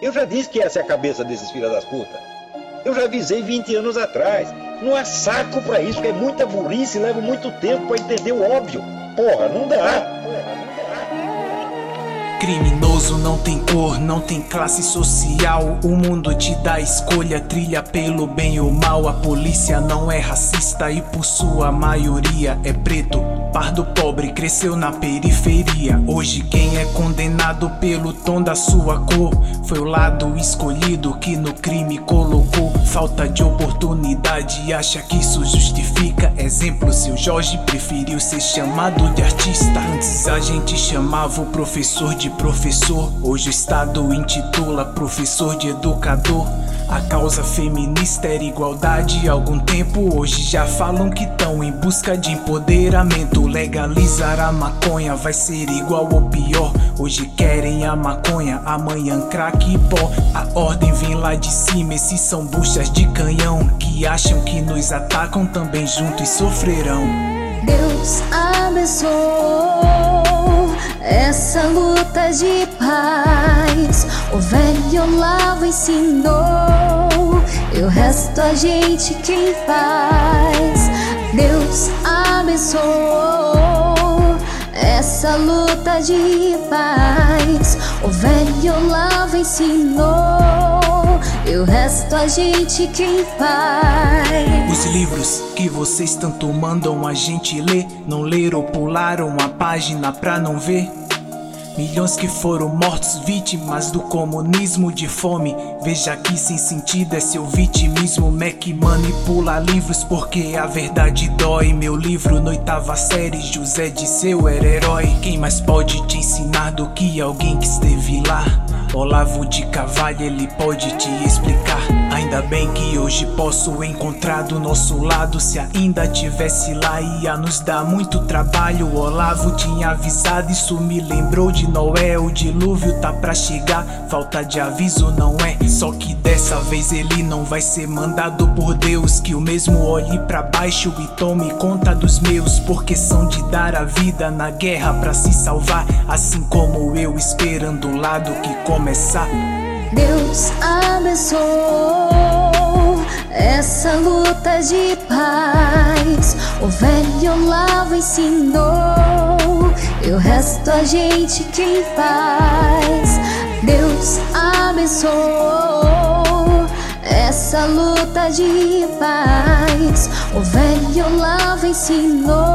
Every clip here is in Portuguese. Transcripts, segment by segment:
Eu já disse que essa é a cabeça desses filhos das putas. Eu já avisei 20 anos atrás. Não há saco pra isso, que é muita burrice, leva muito tempo pra entender o óbvio. Porra, não dá. Criminoso não tem cor, não tem classe social. O mundo te dá escolha, trilha pelo bem ou mal. A polícia não é racista e por sua maioria é preto. Pardo pobre cresceu na periferia. Hoje quem é condenado pelo tom da sua cor foi o lado escolhido que no crime colocou falta de oportunidade acha que isso justifica. Exemplo, seu Jorge preferiu ser chamado de artista. Antes a gente chamava o professor de professor, hoje o Estado intitula professor de educador. A causa feminista era igualdade há algum tempo. Hoje já falam que estão em busca de empoderamento. Legalizar a maconha vai ser igual ou pior. Hoje querem a maconha, amanhã crack e pó. A ordem vem lá de cima, esses são buchas de canhão. Que acham que nos atacam também juntos sofrerão. Deus abençoou essa luta de paz. O velho Olavo ensinou, e o resto a gente quem faz. Deus abençoou essa luta de paz. O velho Olavo ensinou, e o resto a gente quem faz. Os livros que vocês tanto mandam a gente ler, não leram ou pularam a página pra não ver. Milhões que foram mortos vítimas do comunismo de fome. Veja que sem sentido é seu vitimismo. Mac manipula livros porque a verdade dói. Meu livro na oitava série, José de seu era herói. Quem mais pode te ensinar do que alguém que esteve lá? Olavo de Carvalho, ele pode te explicar. Ainda bem que hoje posso encontrar do nosso lado. Se ainda tivesse lá, ia nos dar muito trabalho. Olavo tinha avisado, isso me lembrou de Noé. O dilúvio tá pra chegar, falta de aviso não é. Só que dessa vez ele não vai ser mandado por Deus. Que o mesmo olhe pra baixo e tome conta dos meus. Porque são de dar a vida na guerra pra se salvar. Assim como eu esperando o lado que começar. Deus abençoou essa luta de paz. O velho Olavo ensinou, e o resto a gente quem faz. Deus abençoou essa luta de paz. O velho Olavo ensinou,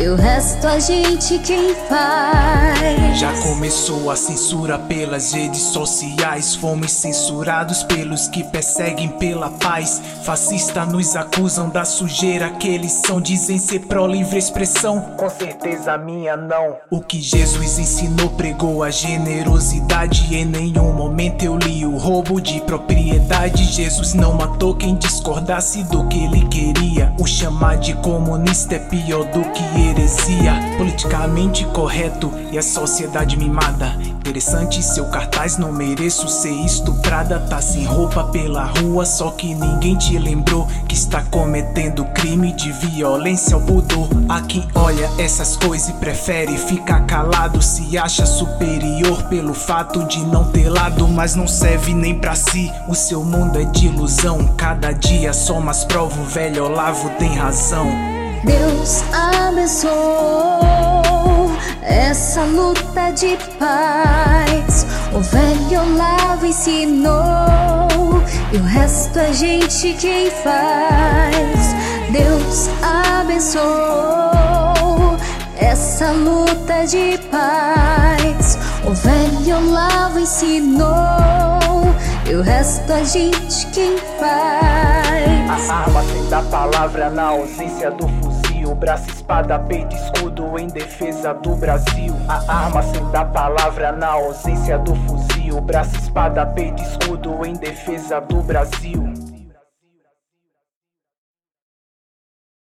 e o resto a gente quem faz. Já começou a censura pelas redes sociais. Fomos censurados pelos que perseguem pela paz. Fascista nos acusam da sujeira que eles são. Dizem ser pró-livre expressão. Com certeza a minha não. O que Jesus ensinou pregou a generosidade. Em nenhum momento eu li o roubo de propriedade. Jesus não matou quem discordasse do que ele queria. O chamar de comunista é pior do que heresia. Politicamente correto e a sociedade mimada. Interessante seu cartaz, não mereço ser estuprada. Tá sem roupa pela rua, só que ninguém te lembrou que está cometendo crime de violência ao pudor. A quem olha essas coisas e prefere ficar calado, se acha superior pelo fato de não ter lado, mas não serve nem pra si. O seu mundo é de ilusão, cada dia só mais prova o velho Olavo tem razão. Deus abençoou essa luta de paz. O velho Olavo ensinou, e o resto a gente quem faz. Deus abençoou essa luta de paz. O velho Olavo ensinou, e o resto a gente quem faz. A sem da palavra na ausência do fuzil. Braço, espada, peito, escudo em defesa do Brasil. A arma sem da palavra na ausência do fuzil. Braço, espada, peito, escudo em defesa do Brasil.